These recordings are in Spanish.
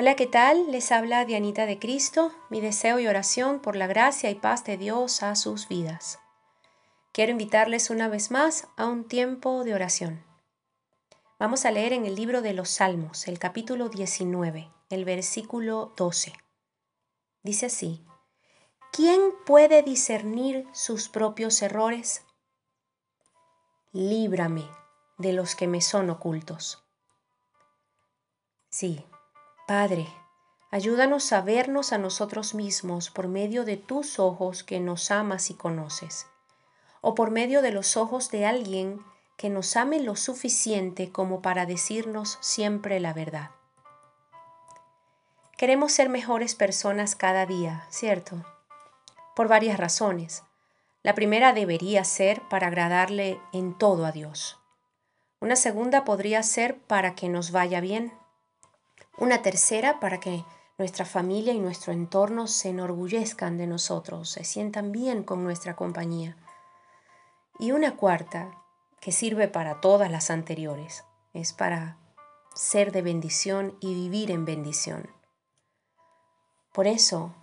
Hola, ¿qué tal? Les habla Dianita de Cristo, mi deseo y oración por la gracia y paz de Dios a sus vidas. Quiero invitarles una vez más a un tiempo de oración. Vamos a leer en el libro de los Salmos, el capítulo 19, el versículo 12. Dice así, ¿quién puede discernir sus propios errores? Líbrame de los que me son ocultos. Sí, Padre, ayúdanos a vernos a nosotros mismos por medio de tus ojos que nos amas y conoces, o por medio de los ojos de alguien que nos ame lo suficiente como para decirnos siempre la verdad. Queremos ser mejores personas cada día, ¿cierto? Por varias razones. La primera debería ser para agradarle en todo a Dios. Una segunda podría ser para que nos vaya bien una tercera para que nuestra familia y nuestro entorno se enorgullezcan de nosotros, se sientan bien con nuestra compañía. Y una cuarta, que sirve para todas las anteriores, es para ser de bendición y vivir en bendición. Por eso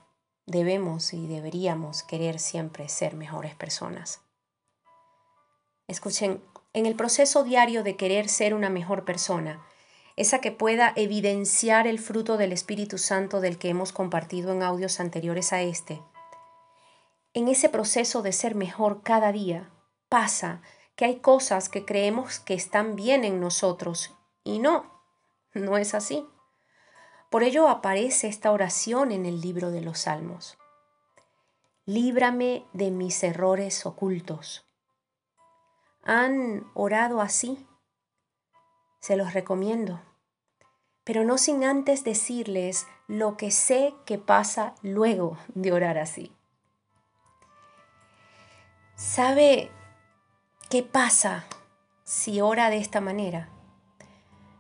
debemos y deberíamos querer siempre ser mejores personas. Escuchen, en el proceso diario de querer ser una mejor persona, esa que pueda evidenciar el fruto del Espíritu Santo del que hemos compartido en audios anteriores a este. En ese proceso de ser mejor cada día, pasa que hay cosas que creemos que están bien en nosotros y no, no es así. Por ello aparece esta oración en el libro de los Salmos. Líbrame de mis errores ocultos. ¿Han orado así? Se los recomiendo. Pero no sin antes decirles lo que sé que pasa luego de orar así. ¿Sabe qué pasa si ora de esta manera?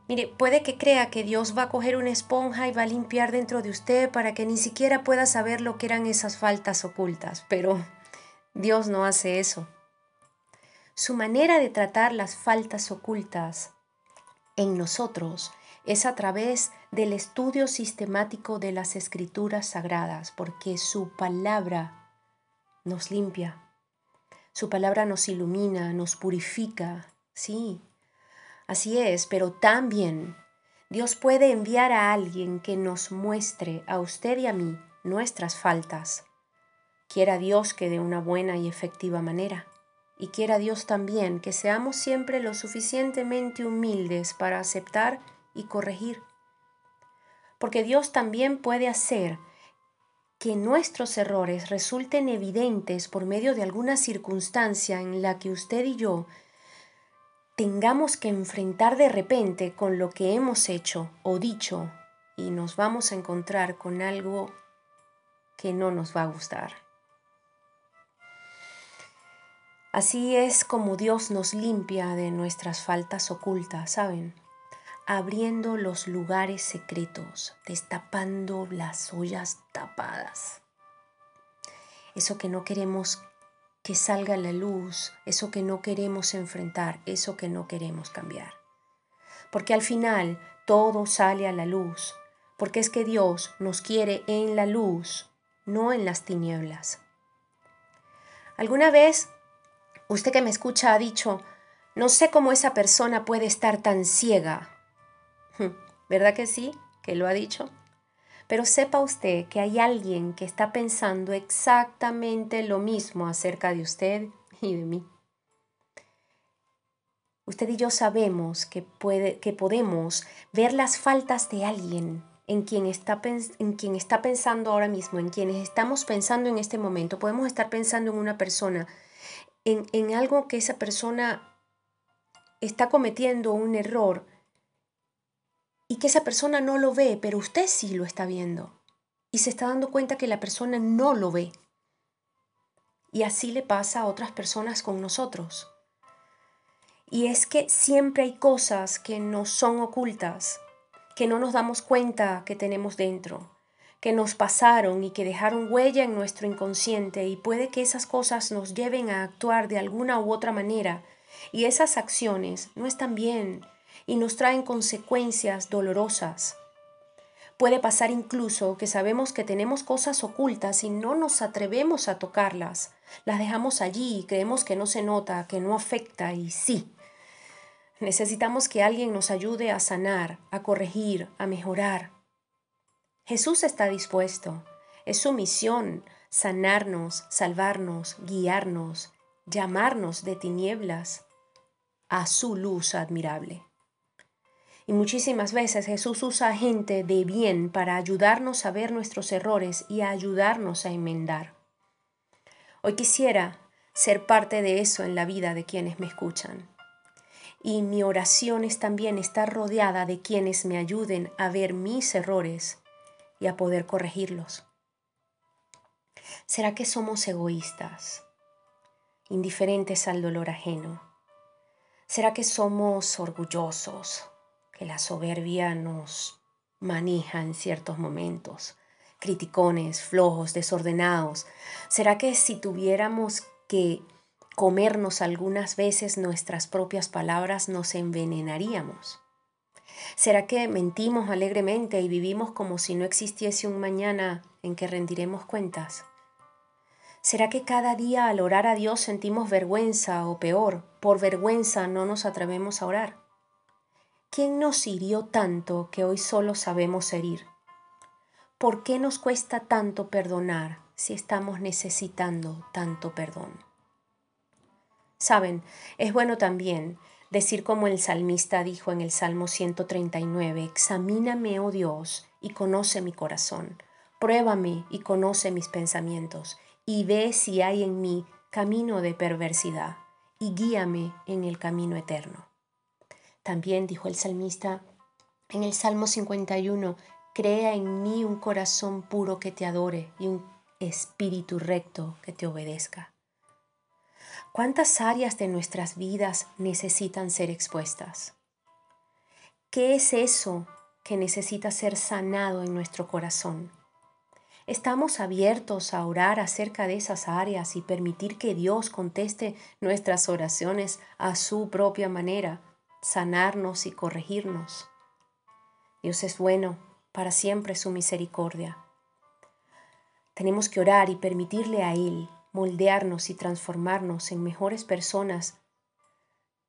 Mire, puede que crea que Dios va a coger una esponja y va a limpiar dentro de usted para que ni siquiera pueda saber lo que eran esas faltas ocultas, pero Dios no hace eso. Su manera de tratar las faltas ocultas en nosotros es a través del estudio sistemático de las escrituras sagradas, porque su palabra nos limpia, su palabra nos ilumina, nos purifica, sí, así es, pero también Dios puede enviar a alguien que nos muestre a usted y a mí nuestras faltas. Quiera Dios que de una buena y efectiva manera. Y quiera Dios también que seamos siempre lo suficientemente humildes para aceptar y corregir. Porque Dios también puede hacer que nuestros errores resulten evidentes por medio de alguna circunstancia en la que usted y yo tengamos que enfrentar de repente con lo que hemos hecho o dicho y nos vamos a encontrar con algo que no nos va a gustar. Así es como Dios nos limpia de nuestras faltas ocultas, ¿saben? Abriendo los lugares secretos, destapando las ollas tapadas. Eso que no queremos que salga a la luz, eso que no queremos enfrentar, eso que no queremos cambiar. Porque al final todo sale a la luz, porque es que Dios nos quiere en la luz, no en las tinieblas. ¿Alguna vez Usted que me escucha ha dicho, no sé cómo esa persona puede estar tan ciega. ¿Verdad que sí? Que lo ha dicho. Pero sepa usted que hay alguien que está pensando exactamente lo mismo acerca de usted y de mí. Usted y yo sabemos que, puede, que podemos ver las faltas de alguien en quien, está, en quien está pensando ahora mismo, en quienes estamos pensando en este momento. Podemos estar pensando en una persona en, algo que esa persona está cometiendo un error y que esa persona no lo ve, pero usted sí lo está viendo y se está dando cuenta que la persona no lo ve. Y así le pasa a otras personas con nosotros. Y es que siempre hay cosas que nos son ocultas, que no nos damos cuenta que tenemos dentro que nos pasaron y que dejaron huella en nuestro inconsciente y puede que esas cosas nos lleven a actuar de alguna u otra manera y esas acciones no están bien y nos traen consecuencias dolorosas. Puede pasar incluso que sabemos que tenemos cosas ocultas y no nos atrevemos a tocarlas. Las dejamos allí y creemos que no se nota, que no afecta y sí. Necesitamos que alguien nos ayude a sanar, a corregir, a mejorar. Jesús está dispuesto. Es su misión sanarnos, salvarnos, guiarnos, llamarnos de tinieblas a su luz admirable. Y muchísimas veces Jesús usa gente de bien para ayudarnos a ver nuestros errores y a ayudarnos a enmendar. Hoy quisiera ser parte de eso en la vida de quienes me escuchan. Y mi oración es también estar rodeada de quienes me ayuden a ver mis errores y a poder corregirlos. ¿Será que somos egoístas, indiferentes al dolor ajeno? ¿Será que somos orgullosos, que la soberbia nos maneja en ciertos momentos? Criticones, flojos, desordenados. ¿Será que si tuviéramos que comernos algunas veces nuestras propias palabras nos envenenaríamos? ¿Será que mentimos alegremente y vivimos como si no existiese un mañana en que rendiremos cuentas? ¿Será que cada día al orar a Dios sentimos vergüenza o peor, por vergüenza no nos atrevemos a orar? ¿Quién nos hirió tanto que hoy solo sabemos herir? ¿Por qué nos cuesta tanto perdonar si estamos necesitando tanto perdón? Saben, es bueno también decir como el salmista dijo en el Salmo 139, examíname, oh Dios, y conoce mi corazón, pruébame y conoce mis pensamientos y ve si hay en mí camino de perversidad, y guíame en el camino eterno. También dijo el salmista en el Salmo 51, crea en mí un corazón puro que te adore y un espíritu recto que te obedezca. ¿Cuántas áreas de nuestras vidas necesitan ser expuestas? ¿Qué es eso que necesita ser sanado en nuestro corazón? Estamos abiertos a orar acerca de esas áreas y permitir que Dios conteste nuestras oraciones a su propia manera, sanarnos y corregirnos. Dios es bueno, para siempre su misericordia. Tenemos que orar y permitirle a Él moldearnos y transformarnos en mejores personas.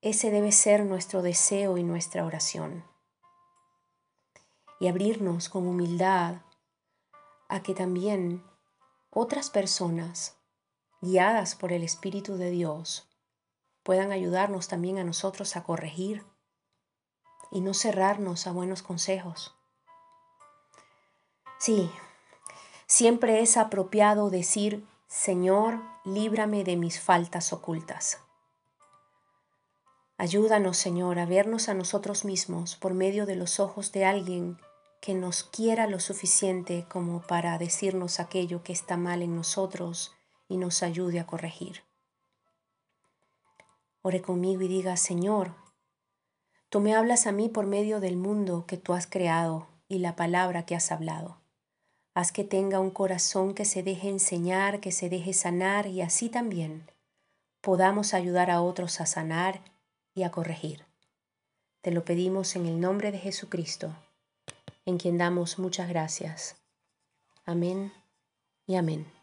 Ese debe ser nuestro deseo y nuestra oración. Y abrirnos con humildad a que también otras personas, guiadas por el Espíritu de Dios, puedan ayudarnos también a nosotros a corregir y no cerrarnos a buenos consejos. Sí, siempre es apropiado decir, Señor, líbrame de mis faltas ocultas. Ayúdanos, Señor, a vernos a nosotros mismos por medio de los ojos de alguien que nos quiera lo suficiente como para decirnos aquello que está mal en nosotros y nos ayude a corregir. Ore conmigo y diga, Señor, tú me hablas a mí por medio del mundo que tú has creado y la palabra que has hablado. Haz que tenga un corazón que se deje enseñar, que se deje sanar y así también podamos ayudar a otros a sanar y a corregir. Te lo pedimos en el nombre de Jesucristo en quien damos muchas gracias. Amén y amén.